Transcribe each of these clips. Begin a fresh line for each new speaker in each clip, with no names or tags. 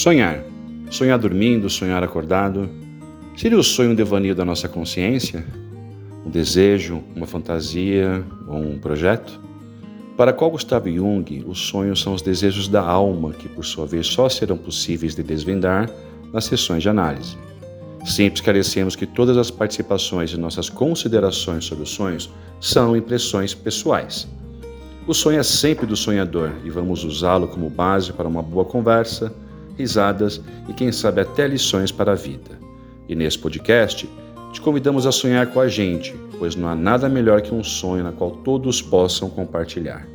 Sonhar. Sonhar dormindo, sonhar acordado. Seria o sonho um devaneio da nossa consciência? Um desejo, uma fantasia ou um projeto? Para Carl Gustav Jung, os sonhos são os desejos da alma que, por sua vez, só serão possíveis de desvendar nas sessões de análise. Sempre esclarecemos que todas as participações e nossas considerações sobre os sonhos são impressões pessoais. O sonho é sempre do sonhador e vamos usá-lo como base para uma boa conversa, risadas e, quem sabe, até lições para a vida. E nesse podcast, te convidamos a sonhar com a gente, pois não há nada melhor que um sonho na qual todos possam compartilhar.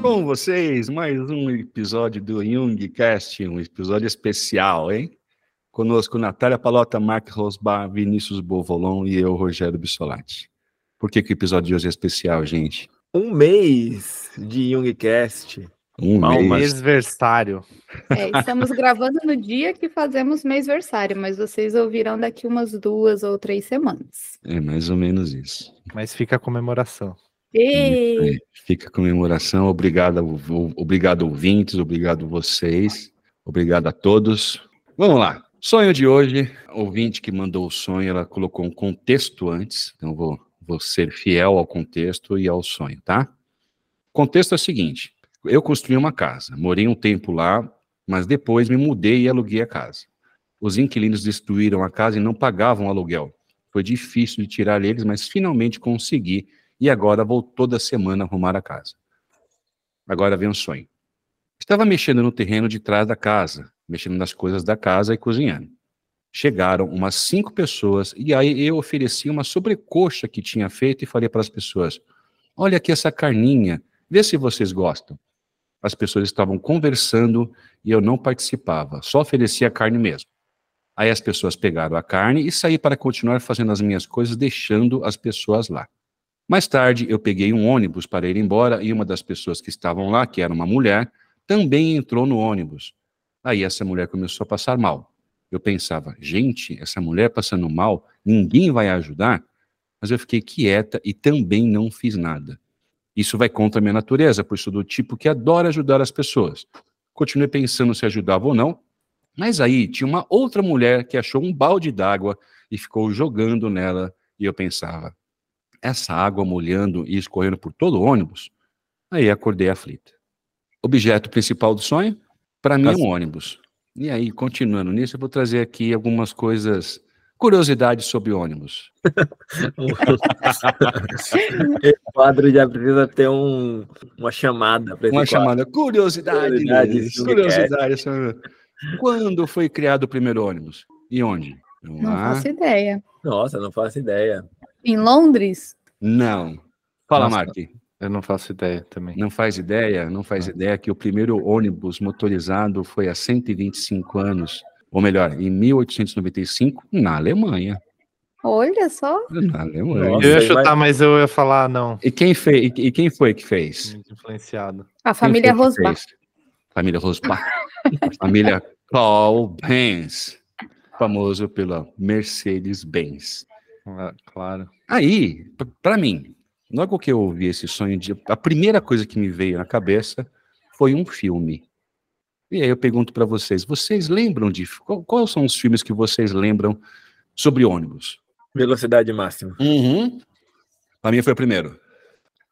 Com vocês, mais um episódio do Jungcast, um episódio especial, hein? Conosco Natália Palota, Mark Rosbar, Vinícius Bovolon e eu, Rogério Bissolati. Por que, que o episódio de hoje é especial, gente?
Um mês de Jungcast.
Um mês. Mêsversário.
É, estamos gravando no dia que fazemos mêsversário, mas vocês ouvirão daqui umas duas ou três semanas.
É mais ou menos isso.
Mas fica a comemoração.
E...
É, fica a comemoração. Obrigado, obrigado ouvintes, obrigado vocês, obrigado a todos. Vamos lá. Sonho de hoje, ouvinte que mandou o sonho, ela colocou um contexto antes, então vou, vou ser fiel ao contexto e ao sonho, tá? O contexto é o seguinte: eu construí uma casa, morei um tempo lá, mas depois me mudei e aluguei a casa. Os inquilinos destruíram a casa e não pagavam aluguel. Foi difícil de tirar eles, mas finalmente consegui e agora vou toda semana arrumar a casa. Agora vem um sonho. Estava mexendo no terreno de trás da casa, mexendo nas coisas da casa e cozinhando. Chegaram umas cinco pessoas e aí eu ofereci uma sobrecoxa que tinha feito e falei para as pessoas: Olha aqui essa carninha, vê se vocês gostam as pessoas estavam conversando e eu não participava, só oferecia carne mesmo. Aí as pessoas pegaram a carne e saí para continuar fazendo as minhas coisas, deixando as pessoas lá. Mais tarde, eu peguei um ônibus para ir embora e uma das pessoas que estavam lá, que era uma mulher, também entrou no ônibus. Aí essa mulher começou a passar mal. Eu pensava, gente, essa mulher passando mal, ninguém vai ajudar? Mas eu fiquei quieta e também não fiz nada. Isso vai contra a minha natureza, pois sou do tipo que adora ajudar as pessoas. Continuei pensando se ajudava ou não, mas aí tinha uma outra mulher que achou um balde d'água e ficou jogando nela, e eu pensava, essa água molhando e escorrendo por todo o ônibus? Aí acordei aflita. Objeto principal do sonho? Para mim é um ônibus. E aí, continuando nisso, eu vou trazer aqui algumas coisas Curiosidades sobre ônibus.
Esse quadro já precisa ter um, uma chamada.
Uma chamada. Curiosidades. Curiosidades. Curiosidades sobre... Quando foi criado o primeiro ônibus? E onde?
Vamos não lá. faço ideia.
Nossa, não faço ideia.
Em Londres?
Não. Fala, Mark.
Eu não faço ideia também.
Não faz ideia? Não faz não. ideia que o primeiro ônibus motorizado foi há 125 anos ou melhor, em 1895, na Alemanha.
Olha só.
Na Alemanha.
Nossa, eu ia chutar, mas eu ia falar não.
E quem, fez, e quem foi que fez?
Muito influenciado.
A família Rosbach.
Família Rosbach. família Paul Benz, famoso pela Mercedes-Benz.
Ah, claro.
Aí, para mim, logo que eu ouvi esse sonho, de, a primeira coisa que me veio na cabeça foi um filme. E aí eu pergunto para vocês, vocês lembram de qual, quais são os filmes que vocês lembram sobre ônibus?
Velocidade máxima.
Uhum. Para mim foi o primeiro.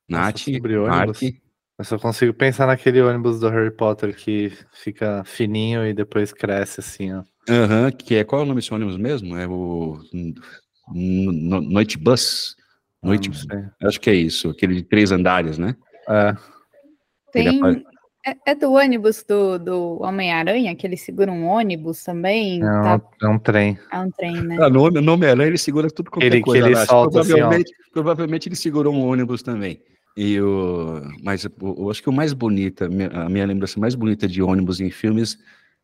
Nath,
sobre ônibus. Mark. Eu só consigo pensar naquele ônibus do Harry Potter que fica fininho e depois cresce assim, ó.
Aham, uhum, que é qual é o nome desse ônibus mesmo? É o no, Noite Bus. Noite, ah, acho que é isso, aquele de três andares, né?
É.
Tem, é, é, do ônibus do, do Homem-Aranha, que ele segura um ônibus também?
É, tá... é um trem.
É um trem, né?
Ah, no, no Homem-Aranha ele segura tudo
quanto ele, coisa. Que ele solta
provavelmente,
assim,
provavelmente ele segurou um ônibus também. E o, mas eu, eu acho que o mais bonita, a minha lembrança mais bonita de ônibus em filmes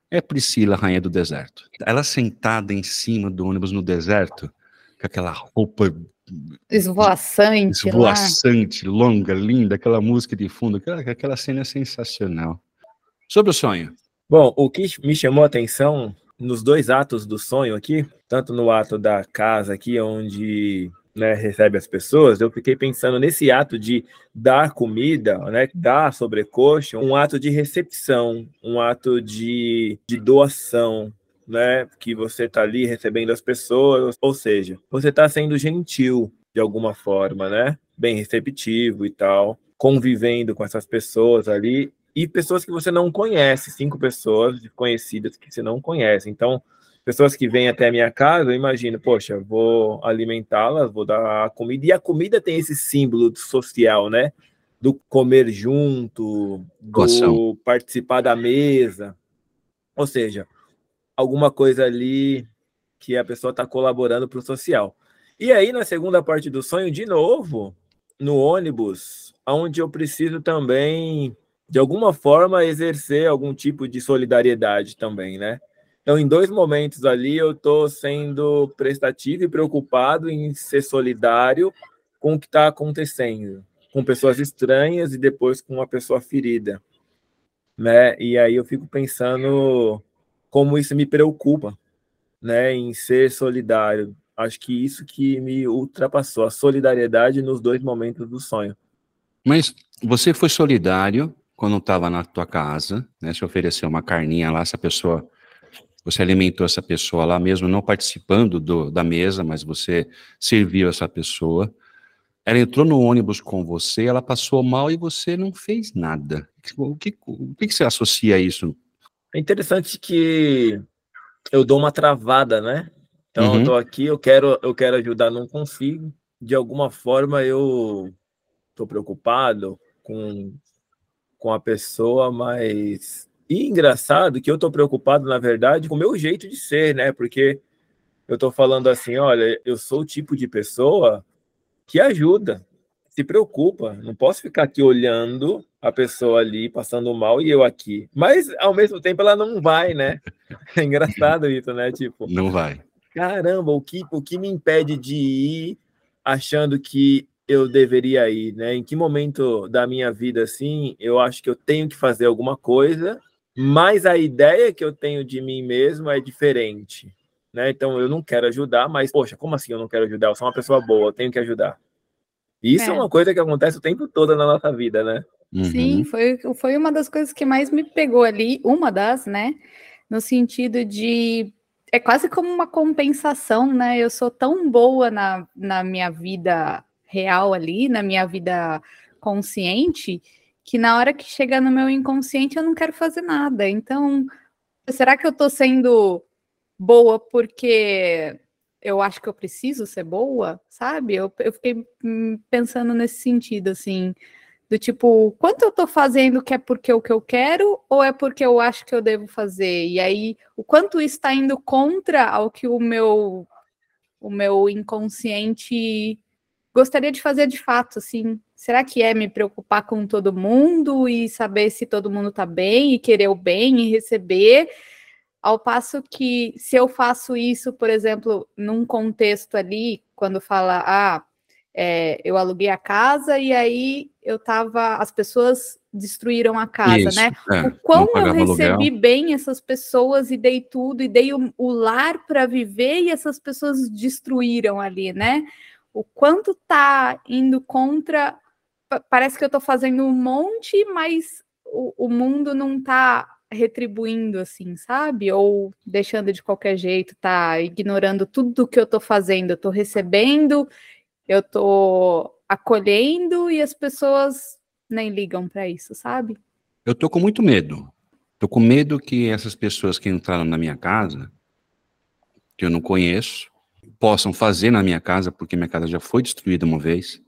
é Priscila, Rainha do Deserto. Ela sentada em cima do ônibus no deserto, com aquela roupa
Esvoaçante.
Esvoaçante, lá. longa, linda, aquela música de fundo, aquela, aquela cena é sensacional. Sobre o sonho.
Bom, o que me chamou a atenção nos dois atos do sonho aqui, tanto no ato da casa aqui, onde né, recebe as pessoas, eu fiquei pensando nesse ato de dar comida, né, dar sobrecoxa, um ato de recepção, um ato de, de doação, né, que você está ali recebendo as pessoas, ou seja, você está sendo gentil de alguma forma, né, bem receptivo e tal, convivendo com essas pessoas ali e pessoas que você não conhece, cinco pessoas conhecidas que você não conhece. Então, pessoas que vêm até a minha casa, eu imagino, poxa, vou alimentá-las, vou dar comida, e a comida tem esse símbolo social, né? Do comer junto, do participar da mesa. Ou seja, alguma coisa ali que a pessoa está colaborando para o social. E aí, na segunda parte do sonho, de novo, no ônibus, onde eu preciso também, de alguma forma, exercer algum tipo de solidariedade também, né? Então, em dois momentos ali, eu estou sendo prestativo e preocupado em ser solidário com o que está acontecendo, com pessoas estranhas e depois com uma pessoa ferida, né? E aí eu fico pensando como isso me preocupa, né? Em ser solidário. Acho que isso que me ultrapassou, a solidariedade nos dois momentos do sonho.
Mas você foi solidário quando estava na tua casa, né? Se ofereceu uma carninha lá, essa pessoa você alimentou essa pessoa lá mesmo, não participando do, da mesa, mas você serviu essa pessoa. Ela entrou no ônibus com você, ela passou mal e você não fez nada. O que, o que você associa a isso?
É interessante que eu dou uma travada, né? Então uhum. eu tô aqui, eu quero, eu quero ajudar, não consigo. De alguma forma eu tô preocupado com, com a pessoa, mas e engraçado que eu tô preocupado, na verdade, com o meu jeito de ser, né? Porque eu tô falando assim, olha, eu sou o tipo de pessoa que ajuda, se preocupa. Não posso ficar aqui olhando a pessoa ali passando mal e eu aqui. Mas ao mesmo tempo ela não vai, né? É engraçado isso, né? Tipo,
não vai.
Caramba, o que o que me impede de ir achando que eu deveria ir, né? Em que momento da minha vida assim, eu acho que eu tenho que fazer alguma coisa mas a ideia que eu tenho de mim mesmo é diferente. Né? Então eu não quero ajudar, mas, poxa, como assim eu não quero ajudar? Eu sou uma pessoa boa, eu tenho que ajudar. E isso é. é uma coisa que acontece o tempo todo na nossa vida, né?
Uhum. Sim, foi, foi uma das coisas que mais me pegou ali, uma das, né? No sentido de. É quase como uma compensação, né? Eu sou tão boa na, na minha vida real ali, na minha vida consciente, que na hora que chega no meu inconsciente eu não quero fazer nada. Então, será que eu estou sendo boa porque eu acho que eu preciso ser boa, sabe? Eu, eu fiquei hum, pensando nesse sentido, assim, do tipo, quanto eu estou fazendo que é porque é o que eu quero ou é porque eu acho que eu devo fazer? E aí, o quanto está indo contra ao que o meu o meu inconsciente gostaria de fazer de fato, assim. Será que é me preocupar com todo mundo e saber se todo mundo tá bem e querer o bem e receber? Ao passo que se eu faço isso, por exemplo, num contexto ali, quando fala, ah, é, eu aluguei a casa e aí eu tava, as pessoas destruíram a casa, isso, né? É, o quão eu recebi aluguel. bem essas pessoas e dei tudo e dei o, o lar para viver e essas pessoas destruíram ali, né? o quanto tá indo contra. Parece que eu tô fazendo um monte, mas o, o mundo não tá retribuindo assim, sabe? Ou deixando de qualquer jeito, tá ignorando tudo que eu tô fazendo. Eu tô recebendo, eu tô acolhendo e as pessoas nem ligam para isso, sabe?
Eu tô com muito medo. Tô com medo que essas pessoas que entraram na minha casa, que eu não conheço, possam fazer na minha casa, porque minha casa já foi destruída uma vez.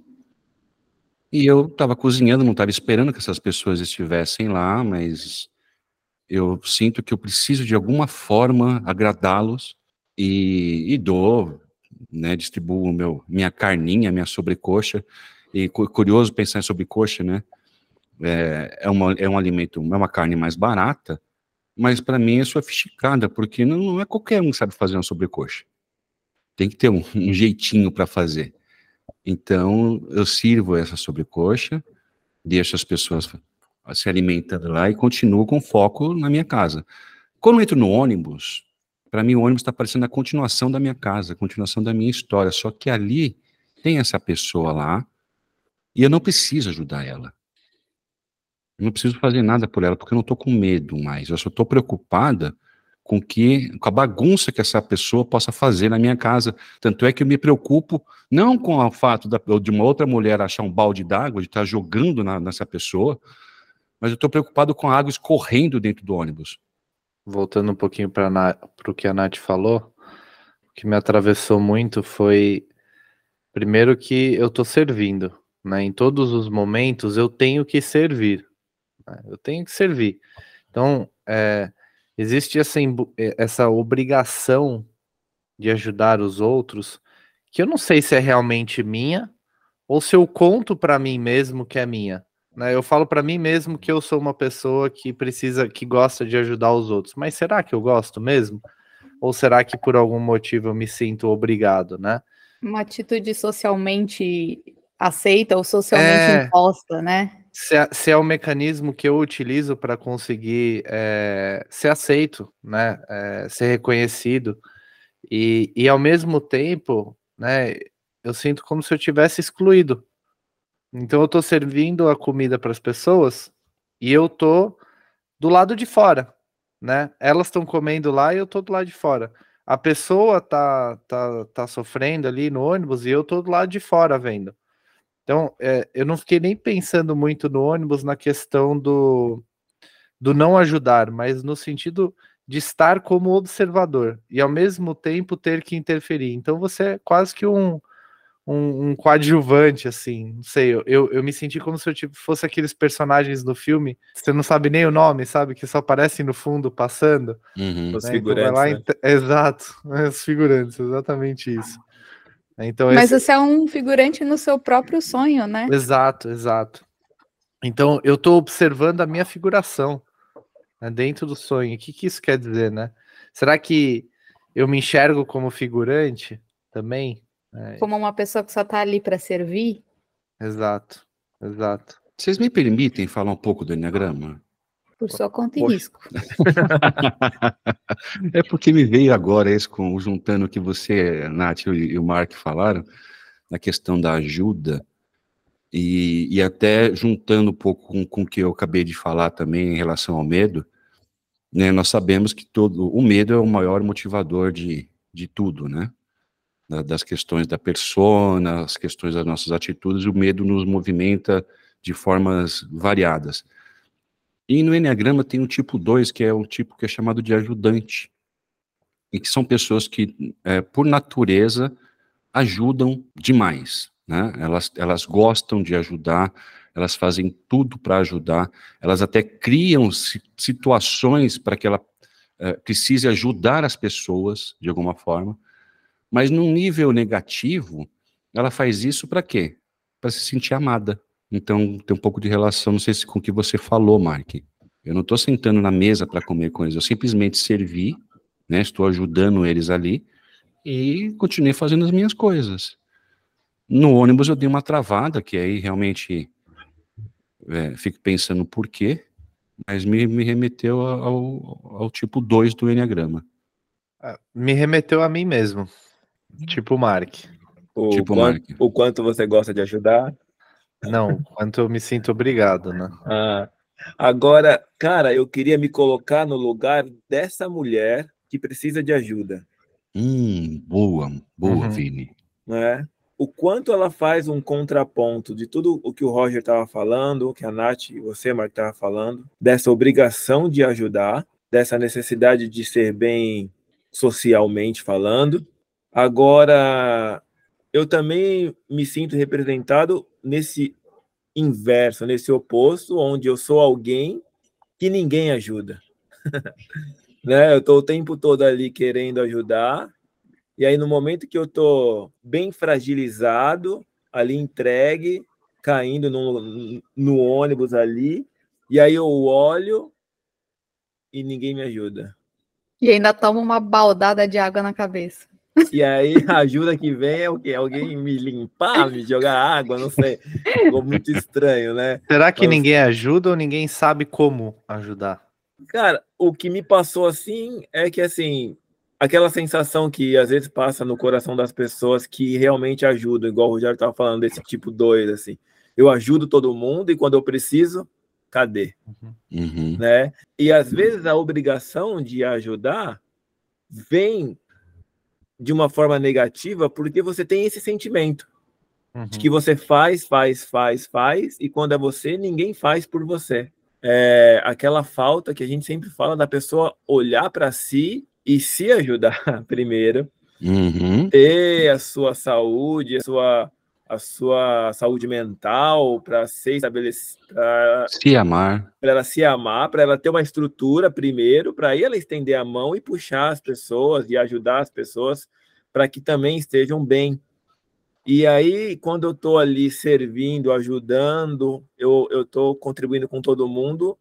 E eu estava cozinhando, não estava esperando que essas pessoas estivessem lá, mas eu sinto que eu preciso de alguma forma agradá-los e, e, dou, né, distribuo meu, minha carninha, minha sobrecoxa. E curioso pensar em sobrecoxa, né? É, é, uma, é um alimento, é uma carne mais barata, mas para mim é sofisticada, porque não, não é qualquer um que sabe fazer uma sobrecoxa tem que ter um, um jeitinho para fazer. Então, eu sirvo essa sobrecoxa, deixo as pessoas se alimentando lá e continuo com foco na minha casa. Quando entro no ônibus, para mim o ônibus está parecendo a continuação da minha casa, a continuação da minha história, só que ali tem essa pessoa lá e eu não preciso ajudar ela. Eu não preciso fazer nada por ela, porque eu não estou com medo mais. Eu só estou preocupada com que com a bagunça que essa pessoa possa fazer na minha casa. Tanto é que eu me preocupo não com o fato da, de uma outra mulher achar um balde d'água, de estar jogando na, nessa pessoa, mas eu estou preocupado com a água escorrendo dentro do ônibus.
Voltando um pouquinho para o que a Nath falou, o que me atravessou muito foi, primeiro, que eu estou servindo. Né? Em todos os momentos eu tenho que servir. Né? Eu tenho que servir. Então, é, existe essa, essa obrigação de ajudar os outros, que eu não sei se é realmente minha ou se eu conto para mim mesmo que é minha. Né? Eu falo para mim mesmo que eu sou uma pessoa que precisa, que gosta de ajudar os outros, mas será que eu gosto mesmo? Ou será que por algum motivo eu me sinto obrigado, né?
Uma atitude socialmente aceita ou socialmente é... imposta, né?
se é, se é o mecanismo que eu utilizo para conseguir é, ser aceito, né, é, ser reconhecido e, e ao mesmo tempo, né, eu sinto como se eu tivesse excluído. Então eu estou servindo a comida para as pessoas e eu tô do lado de fora, né? Elas estão comendo lá e eu tô do lado de fora. A pessoa tá, tá, tá sofrendo ali no ônibus e eu tô do lado de fora vendo. Então, é, eu não fiquei nem pensando muito no ônibus na questão do, do não ajudar, mas no sentido de estar como observador e ao mesmo tempo ter que interferir. Então, você é quase que um, um, um coadjuvante, assim. Não sei, eu, eu me senti como se eu tipo, fosse aqueles personagens do filme, você não sabe nem o nome, sabe? Que só aparecem no fundo passando.
Uhum. Os
né?
figurantes. Então,
né? Exato, os figurantes, exatamente isso. Então,
Mas esse... você é um figurante no seu próprio sonho, né?
Exato, exato. Então eu estou observando a minha figuração né, dentro do sonho. O que, que isso quer dizer, né? Será que eu me enxergo como figurante também?
É... Como uma pessoa que só está ali para servir?
Exato, exato.
Vocês me permitem falar um pouco do Enneagrama?
Por sua conta e risco.
é porque me veio agora esse, com, juntando o que você, Nath e, o Mark falaram, na questão da ajuda, e, e até juntando um pouco com, com o que eu acabei de falar também em relação ao medo, né, nós sabemos que todo o medo é o maior motivador de, de tudo, né? Das questões da persona, as questões das nossas atitudes, o medo nos movimenta de formas variadas. E no Enneagrama tem o tipo 2, que é o tipo que é chamado de ajudante, e que são pessoas que, é, por natureza, ajudam demais. Né? Elas, elas gostam de ajudar, elas fazem tudo para ajudar, elas até criam situações para que ela é, precise ajudar as pessoas de alguma forma, mas num nível negativo, ela faz isso para quê? Para se sentir amada. Então, tem um pouco de relação, não sei se com o que você falou, Mark. Eu não estou sentando na mesa para comer com eles, eu simplesmente servi, né, estou ajudando eles ali e continuei fazendo as minhas coisas. No ônibus eu dei uma travada, que aí realmente é, fico pensando por quê, mas me, me remeteu ao, ao tipo 2 do Enneagrama.
Ah, me remeteu a mim mesmo, tipo Mark.
O, tipo quanto, Mark. o quanto você gosta de ajudar,
não, quanto eu me sinto obrigado, né?
Ah, agora, cara, eu queria me colocar no lugar dessa mulher que precisa de ajuda.
Hum, boa, boa, uhum. Vini.
Né? O quanto ela faz um contraponto de tudo o que o Roger estava falando, que a Nath e você, Mark, estava falando, dessa obrigação de ajudar, dessa necessidade de ser bem socialmente falando. Agora, eu também me sinto representado nesse inverso, nesse oposto, onde eu sou alguém que ninguém ajuda. né? Eu estou o tempo todo ali querendo ajudar, e aí no momento que eu estou bem fragilizado, ali entregue, caindo no, no ônibus ali, e aí eu olho e ninguém me ajuda.
E ainda toma uma baldada de água na cabeça.
E aí a ajuda que vem é o quê? Alguém me limpar, me jogar água, não sei. Ficou muito estranho, né?
Será que Mas... ninguém ajuda ou ninguém sabe como ajudar?
Cara, o que me passou assim é que assim, aquela sensação que às vezes passa no coração das pessoas que realmente ajudam, igual o Rogério estava falando desse tipo 2, assim. Eu ajudo todo mundo e quando eu preciso, cadê?
Uhum.
Né? E às vezes a obrigação de ajudar vem de uma forma negativa porque você tem esse sentimento
Uhum.
de que você faz, faz, faz, faz e quando é você, ninguém faz por você. É aquela falta que a gente sempre fala da pessoa olhar para si e se ajudar primeiro,
Uhum.
ter a sua saúde, a sua, a sua saúde mental para ser estabelecida, para
Se amar.
ela se amar, para ela ter uma estrutura primeiro, para ela estender a mão e puxar as pessoas e ajudar as pessoas para que também estejam bem. E aí, quando eu estou ali servindo, ajudando, eu estou contribuindo com todo mundo,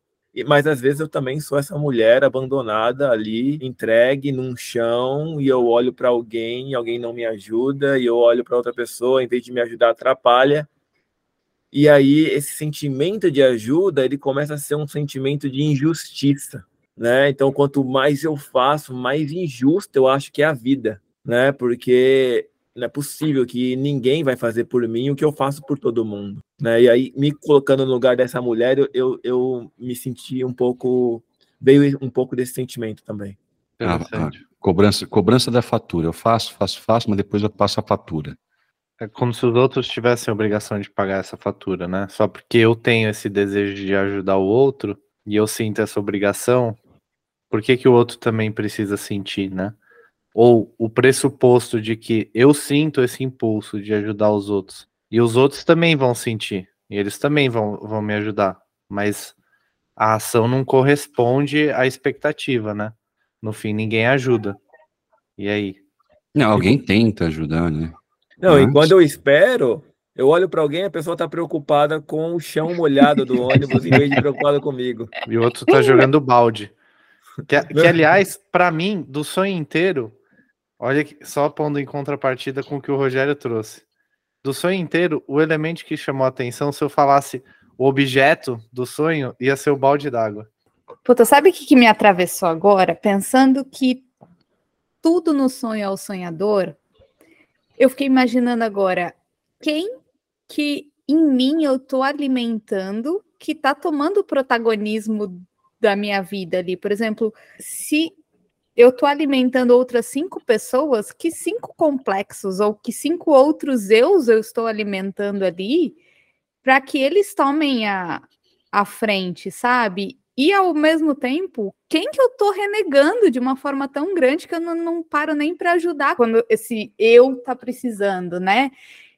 mas às vezes eu também sou essa mulher abandonada ali, entregue num chão, e eu olho para alguém, e alguém não me ajuda, e eu olho para outra pessoa, em vez de me ajudar, atrapalha. E aí esse sentimento de ajuda, ele começa a ser um sentimento de injustiça, né? Então, quanto mais eu faço, mais injusta eu acho que é a vida, né? Porque não é possível que ninguém vai fazer por mim o que eu faço por todo mundo, né? E aí, me colocando no lugar dessa mulher, eu, eu, eu me senti um pouco, veio um pouco desse sentimento também.
Ah,
Interessante.
Cobrança, cobrança da fatura. Eu faço, faço, faço, mas depois eu passo a fatura.
É como se os outros tivessem a obrigação de pagar essa fatura, né? Só porque eu tenho esse desejo de ajudar o outro e eu sinto essa obrigação, por que, que o outro também precisa sentir, né? Ou o pressuposto de que eu sinto esse impulso de ajudar os outros e os outros também vão sentir, e eles também vão, vão me ajudar, mas a ação não corresponde à expectativa, né? No fim, ninguém ajuda. E aí?
Não, alguém tenta ajudar, né?
Não, e quando eu espero, eu olho para alguém, a pessoa está preocupada com o chão molhado do ônibus em vez de preocupada comigo.
E o outro tá jogando balde. Que, que, aliás, pra mim, do sonho inteiro, olha que- só pondo em contrapartida com o que o Rogério trouxe. Do sonho inteiro, o elemento que chamou a atenção, se eu falasse o objeto do sonho, ia ser o balde d'água.
Puta, sabe o que, que me atravessou agora? Pensando que tudo no sonho é o sonhador, eu fiquei imaginando agora quem que em mim eu tô alimentando que tá tomando o protagonismo da minha vida ali. Por exemplo, se eu tô alimentando outras cinco pessoas, que cinco complexos ou que cinco outros eus eu estou alimentando ali para que eles tomem a, a frente, sabe? E ao mesmo tempo, quem que eu tô renegando de uma forma tão grande que eu não, não paro nem para ajudar quando esse eu tá precisando, né?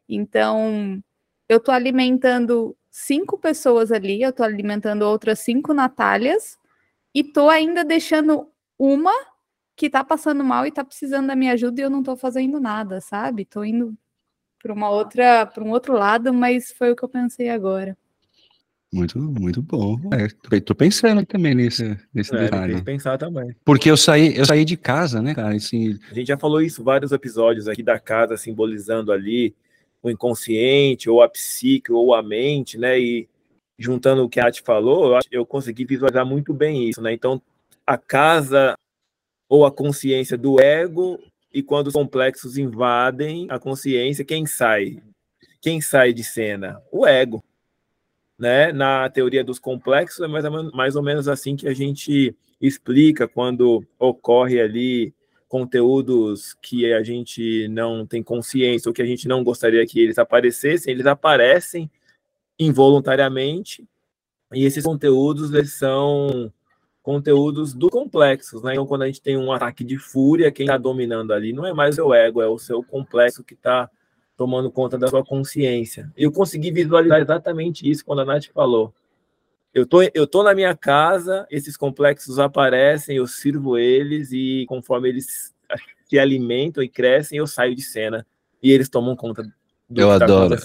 Então, eu tô alimentando cinco pessoas ali, eu tô alimentando outras cinco Natálias e tô ainda deixando uma que tá passando mal e tá precisando da minha ajuda e eu não tô fazendo nada, sabe? Tô indo para uma outra, para um outro lado, mas foi o que eu pensei agora.
Muito, muito bom. É, tô- tô pensando também nesse, nesse
É,
detalhe.
fez pensar também.
Porque eu saí, eu saí de casa, né, cara? Assim,
A gente já falou isso em vários episódios aqui da casa, simbolizando ali o inconsciente, ou a psique, ou a mente, né? E juntando o que a Nath falou, eu, acho- eu consegui visualizar muito bem isso, né? Então, a casa ou a consciência do ego, e quando os complexos invadem a consciência, quem sai? Quem sai de cena? O ego. Né? Na teoria dos complexos, é mais ou, menos, mais ou menos assim que a gente explica quando ocorre ali conteúdos que a gente não tem consciência ou que a gente não gostaria que eles aparecessem, eles aparecem involuntariamente e esses conteúdos eles são conteúdos do complexos, né? Então, quando a gente tem um ataque de fúria, quem está dominando ali não é mais o ego, é o seu complexo que está tomando conta da sua consciência. Eu consegui visualizar exatamente isso quando a Nath falou. Eu tô, eu tô na minha casa, esses complexos aparecem, eu sirvo eles e conforme eles se alimentam e crescem, eu saio de cena e eles tomam conta
Eu
tá
adoro.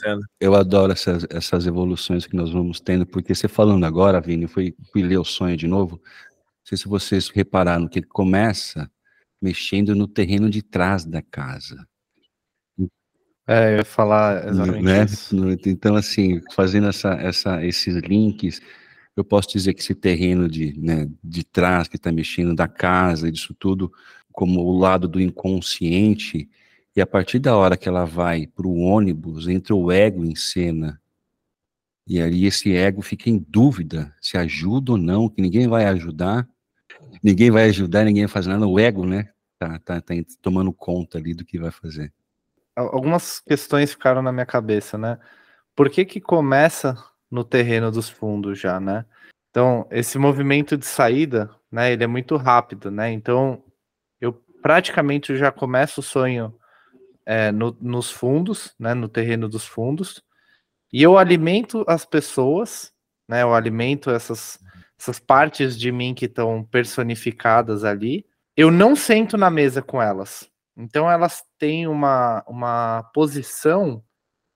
eu adoro essas, essas evoluções que nós vamos tendo, porque você falando agora, Vini, eu fui, fui ler o sonho de novo. Não sei se vocês repararam que ele começa mexendo no terreno de trás da casa.
É, eu ia falar exatamente
né?
isso.
Então, assim, fazendo essa, essa, esses links, eu posso dizer que esse terreno de, né, de trás que está mexendo da casa, disso tudo, como o lado do inconsciente, e a partir da hora que ela vai para o ônibus, entra o ego em cena. E aí esse ego fica em dúvida se ajuda ou não, que ninguém vai ajudar, ninguém vai ajudar, ninguém vai fazer nada. O ego, né, tá, tá, tá tomando conta ali do que vai fazer.
Algumas questões ficaram na minha cabeça, né? Por que que começa no terreno dos fundos já, né? Então, esse movimento de saída, né, ele é muito rápido, né? Então, eu praticamente já começo o sonho é, no, nos fundos, né, no terreno dos fundos, e eu alimento as pessoas, né? Eu alimento essas, essas partes de mim que estão personificadas ali. Eu não sento na mesa com elas. Então, elas têm uma, uma posição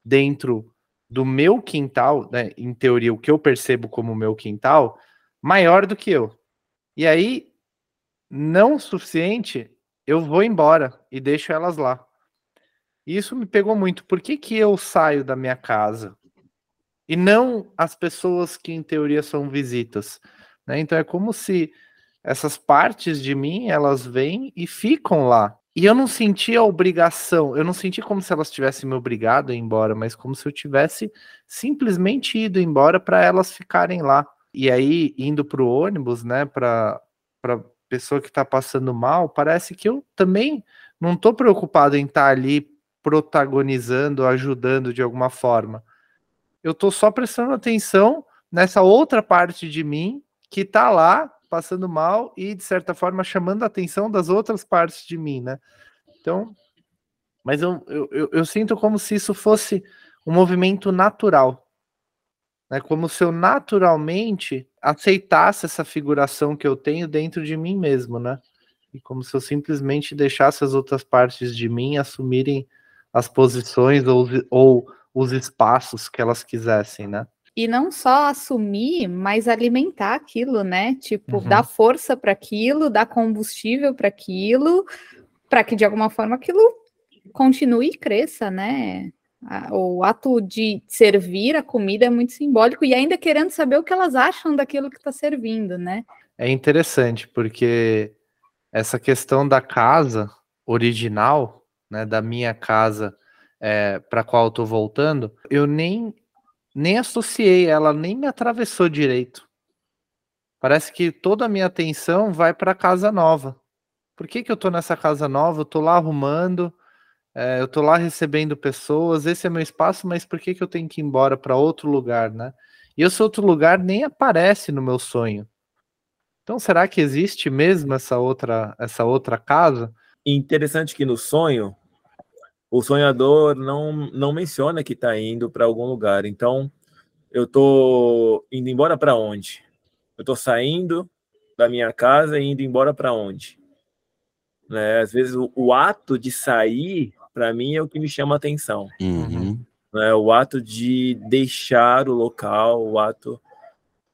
dentro do meu quintal, né, em teoria, o que eu percebo como meu quintal, maior do que eu. E aí, não suficiente, eu vou embora e deixo elas lá. Isso me pegou muito. Por que, que eu saio da minha casa? E não as pessoas que, em teoria, são visitas. Né? Então, é como se essas partes de mim, elas vêm e ficam lá. E eu não senti a obrigação, eu não senti como se elas tivessem me obrigado a ir embora, mas como se eu tivesse simplesmente ido embora para elas ficarem lá. E aí, indo para o ônibus, né, para pessoa que está passando mal, parece que eu também não estou preocupado em estar tá ali protagonizando, ajudando de alguma forma. Eu estou só prestando atenção nessa outra parte de mim que está lá passando mal e, de certa forma, chamando a atenção das outras partes de mim, né? Então, mas eu, eu, eu sinto como se isso fosse um movimento natural, né? Como se eu naturalmente aceitasse essa figuração que eu tenho dentro de mim mesmo, né? E como se eu simplesmente deixasse as outras partes de mim assumirem as posições ou, ou os espaços que elas quisessem, né?
E não só assumir, mas alimentar aquilo, né? Tipo, uhum. dar força para aquilo, dar combustível para aquilo, para que de alguma forma aquilo continue e cresça, né? O ato de servir a comida é muito simbólico e ainda querendo saber o que elas acham daquilo que está servindo, né?
É interessante porque essa questão da casa original, né, da minha casa é, para qual eu tô voltando, eu nem nem associei ela, nem me atravessou direito. Parece que toda a minha atenção vai para a casa nova. Por que, que eu tô nessa casa nova? Eu tô lá arrumando, é, eu tô lá recebendo pessoas, esse é meu espaço, mas por que, que eu tenho que ir embora para outro lugar, né? E esse outro lugar nem aparece no meu sonho. Então, será que existe mesmo essa outra, essa outra casa?
Interessante que no sonho o sonhador não, não menciona que está indo para algum lugar. Então, eu estou indo embora para onde? Eu estou saindo da minha casa e indo embora para onde? Né? Às vezes, o, o ato de sair, para mim, é o que me chama atenção.
Uhum.
Né? O ato de deixar o local, o ato.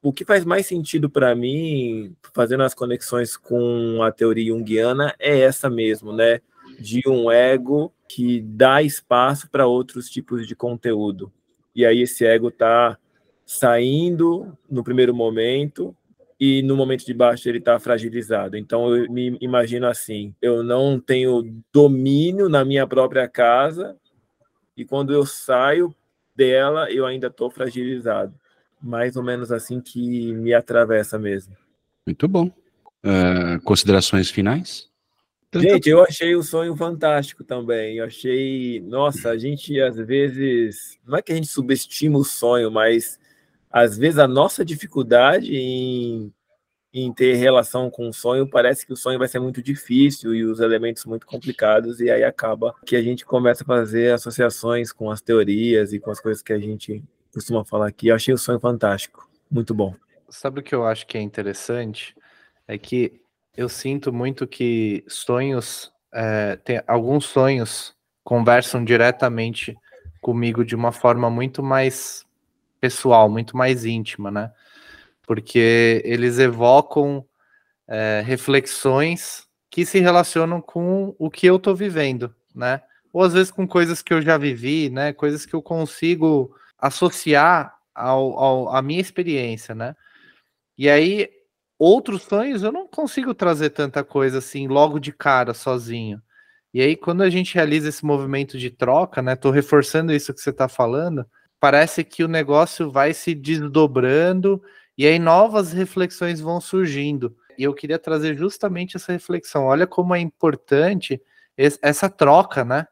O que faz mais sentido para mim, fazendo as conexões com a teoria junguiana, é essa mesmo, né? De um ego que dá espaço para outros tipos de conteúdo. E aí esse ego está saindo no primeiro momento e no momento de baixo ele está fragilizado. Então eu me imagino assim: eu não tenho domínio na minha própria casa e quando eu saio dela eu ainda estou fragilizado. Mais ou menos assim que me atravessa mesmo.
Muito bom. Uh, considerações finais?
Gente, eu achei o sonho fantástico também. Eu achei, nossa, a gente às vezes, não é que a gente subestima o sonho, mas às vezes a nossa dificuldade em, em ter relação com o sonho parece que o sonho vai ser muito difícil e os elementos muito complicados, e aí acaba que a gente começa a fazer associações com as teorias e com as coisas que a gente costuma falar aqui. Eu achei o sonho fantástico, muito bom.
Sabe o que eu acho que é interessante? É que eu sinto muito que sonhos, é, tem, alguns sonhos conversam diretamente comigo de uma forma muito mais pessoal, muito mais íntima, né? Porque eles evocam é, reflexões que se relacionam com o que eu tô vivendo, né? Ou às vezes com coisas que eu já vivi, né? Coisas que eu consigo associar ao, ao, à minha experiência, né? E aí outros sonhos eu não consigo trazer tanta coisa assim logo de cara sozinho. E aí, quando a gente realiza esse movimento de troca, né? Tô reforçando isso que você está falando, parece que o negócio vai se desdobrando e aí novas reflexões vão surgindo. E eu queria trazer justamente essa reflexão. Olha como é importante essa troca, né?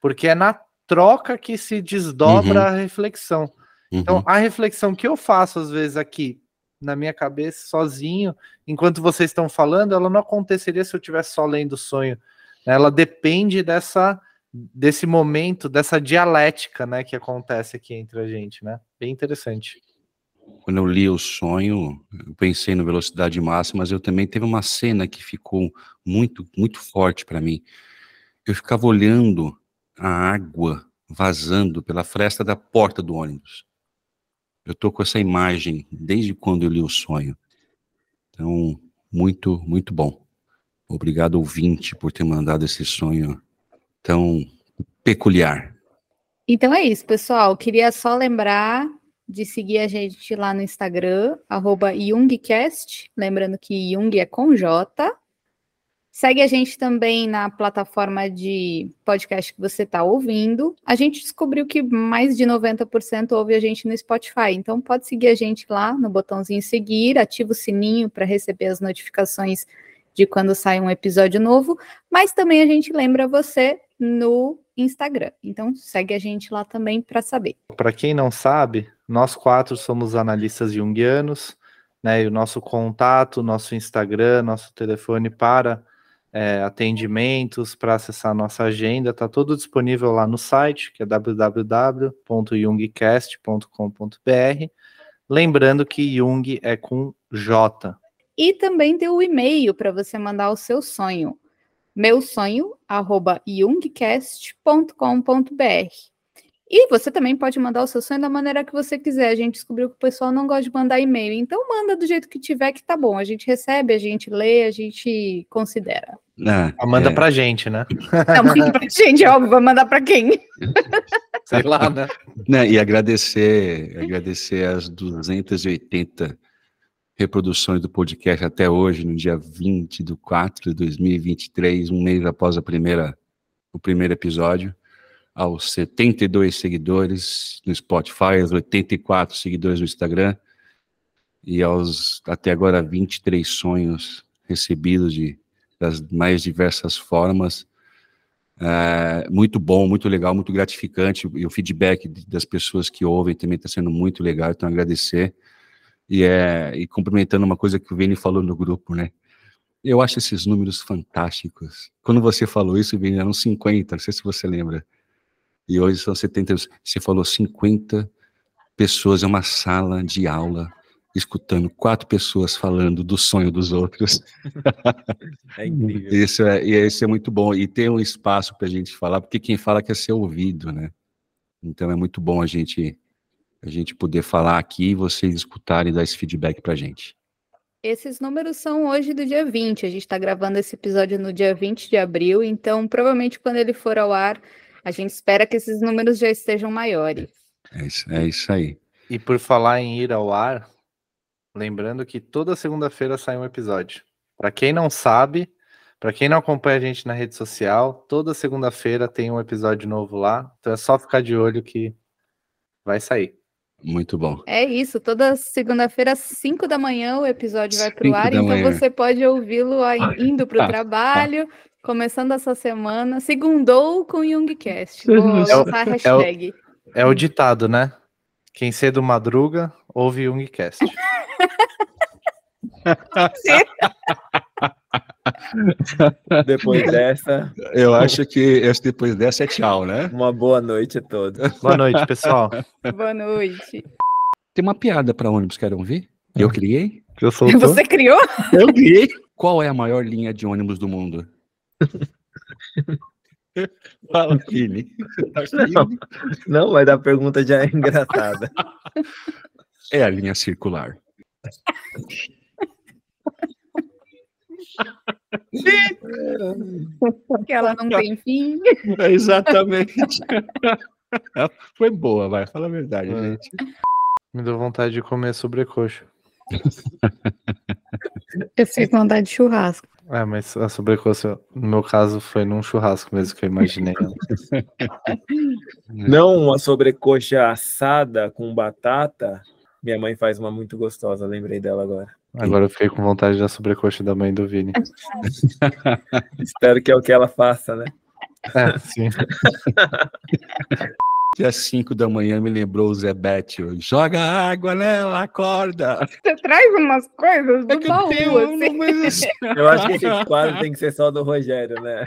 Porque é na troca que se desdobra uhum. a reflexão. Então, uhum. a reflexão que eu faço às vezes aqui na minha cabeça sozinho, enquanto vocês estão falando, ela não aconteceria se eu estivesse só lendo o sonho. Ela depende dessa desse momento, dessa dialética, né, que acontece aqui entre a gente, né? Bem interessante.
Quando eu li o sonho, eu pensei no velocidade máxima, mas eu também teve uma cena que ficou muito, muito forte para mim. Eu ficava olhando a água vazando pela fresta da porta do ônibus. Eu tô com essa imagem desde quando eu li o sonho. Então, muito, muito bom. Obrigado, ouvinte, por ter mandado esse sonho tão peculiar.
Então é isso, pessoal. Queria só lembrar de seguir a gente lá no Instagram, arroba Jungcast. Lembrando que Jung é com J. Segue a gente também na plataforma de podcast que você está ouvindo. A gente descobriu que mais de 90% ouve a gente no Spotify, então pode seguir a gente lá no botãozinho seguir, ativa o sininho para receber as notificações de quando sai um episódio novo, mas também a gente lembra você no Instagram. Então segue a gente lá também para saber.
Para quem não sabe, nós quatro somos analistas junguianos, né? E o nosso contato, nosso Instagram, nosso telefone para é, atendimentos, para acessar nossa agenda, está tudo disponível lá no site, que é www.jungcast.com.br. Lembrando que Jung é com J.
E também tem o e-mail para você mandar o seu sonho. Meu sonho, arroba jungcast.com.br. E você também pode mandar o seu sonho da maneira que você quiser. A gente descobriu que o pessoal não gosta de mandar e-mail. Então manda do jeito que tiver que tá bom. A gente recebe, a gente lê, a gente considera.
Ah, manda é. pra gente, né?
Não, manda pra gente, óbvio. Vai mandar pra quem?
Sei lá, né?
né? E agradecer, agradecer as 280 reproduções do podcast até hoje, no dia 20 de 4 de 2023, um mês após a primeira, o primeiro episódio aos 72 seguidores no Spotify, aos 84 seguidores no Instagram e aos até agora 23 sonhos recebidos de das mais diversas formas. É, muito bom, muito legal, muito gratificante e o feedback das pessoas que ouvem também está sendo muito legal, então agradecer e é e cumprimentando uma coisa que o Vini falou no grupo, né? Eu acho esses números fantásticos. Quando você falou isso, Vini, eram 50, não sei se você lembra e hoje são 70. Você falou 50 pessoas, é uma sala de aula, escutando quatro pessoas falando do sonho dos outros. É incrível. Isso é, e isso é muito bom. E ter um espaço para a gente falar, porque quem fala quer ser ouvido, né? Então é muito bom a gente a gente poder falar aqui e vocês escutarem e dar esse feedback para a gente.
Esses números são hoje do dia 20. A gente está gravando esse episódio no dia 20 de abril, então provavelmente quando ele for ao ar, a gente espera que esses números já estejam maiores.
É isso, é isso aí.
E por falar em ir ao ar, lembrando que toda segunda-feira sai um episódio. Para quem não sabe, para quem não acompanha a gente na rede social, toda segunda-feira tem um episódio novo lá. Então é só ficar de olho que vai sair.
Muito bom.
É isso, toda segunda-feira, às 5 da manhã, o episódio vai para o ar, então manhã. você pode ouvi-lo indo para o trabalho, Começando essa semana, segundou com Jungcast. Vou lançar a hashtag.
É o, é o ditado, né? Quem cedo madruga, ouve Jungcast.
depois dessa.
Eu acho que depois dessa é tchau, né?
Uma boa noite a todos.
Boa noite, pessoal.
Boa noite.
Tem uma piada para ônibus, querem ouvir? Eu criei?
Eu
Você criou?
Eu criei. Qual é a maior linha de ônibus do mundo?
Fala, Fili. Não, não, mas a pergunta já é engraçada.
É a linha circular.
Que ela não tem fim.
É exatamente. Foi boa, vai, fala a verdade, é. gente.
Me deu vontade de comer sobrecoxa.
Eu fiquei com vontade de churrasco.
É, mas a sobrecoxa, no meu caso, foi num churrasco mesmo que eu imaginei.
Não uma sobrecoxa assada com batata. Minha mãe faz uma muito gostosa, lembrei dela agora.
Agora eu fiquei com vontade da sobrecoxa da mãe do Vini.
Espero que é o que ela faça, né?
É, sim.
Dia 5 da manhã me lembrou o Zé Bétio. Joga água nela, acorda.
Você traz umas coisas do
É que eu
baú,
tenho
assim.
Eu acho que esse quadro tem que ser só do Rogério, né?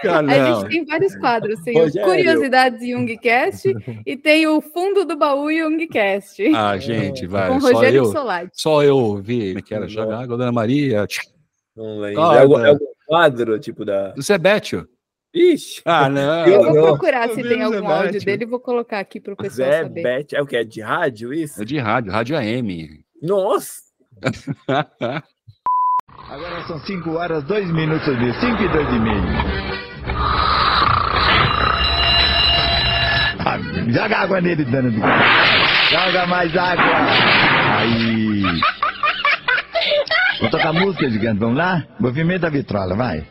Cara,
A gente tem vários quadros, tem o
Rogério.
Curiosidades Jungcast e tem o Fundo do Baú Jungcast.
Ah, gente, vai.
com
Só
Rogério
eu,
Solati.
só eu ouvi como é que era. Joga água, Dona Maria.
Não lembro. É algum, é algum quadro, tipo da.
O Zé Bétio.
Ixi!
Ah, não.
Eu vou
não.
procurar se tem algum áudio
Beth.
dele e vou colocar aqui pro pessoal
Zé
saber.
Bete. É o que? É de rádio isso?
É de rádio, rádio AM.
Nossa!
Agora são 5 horas, 2 minutos e meio. 5 e 2 e meio. Ah, Joga água nele, dano. Joga mais água. Aí. Vou tocar música, gigante. Vamos lá? Movimento da vitrola, vai.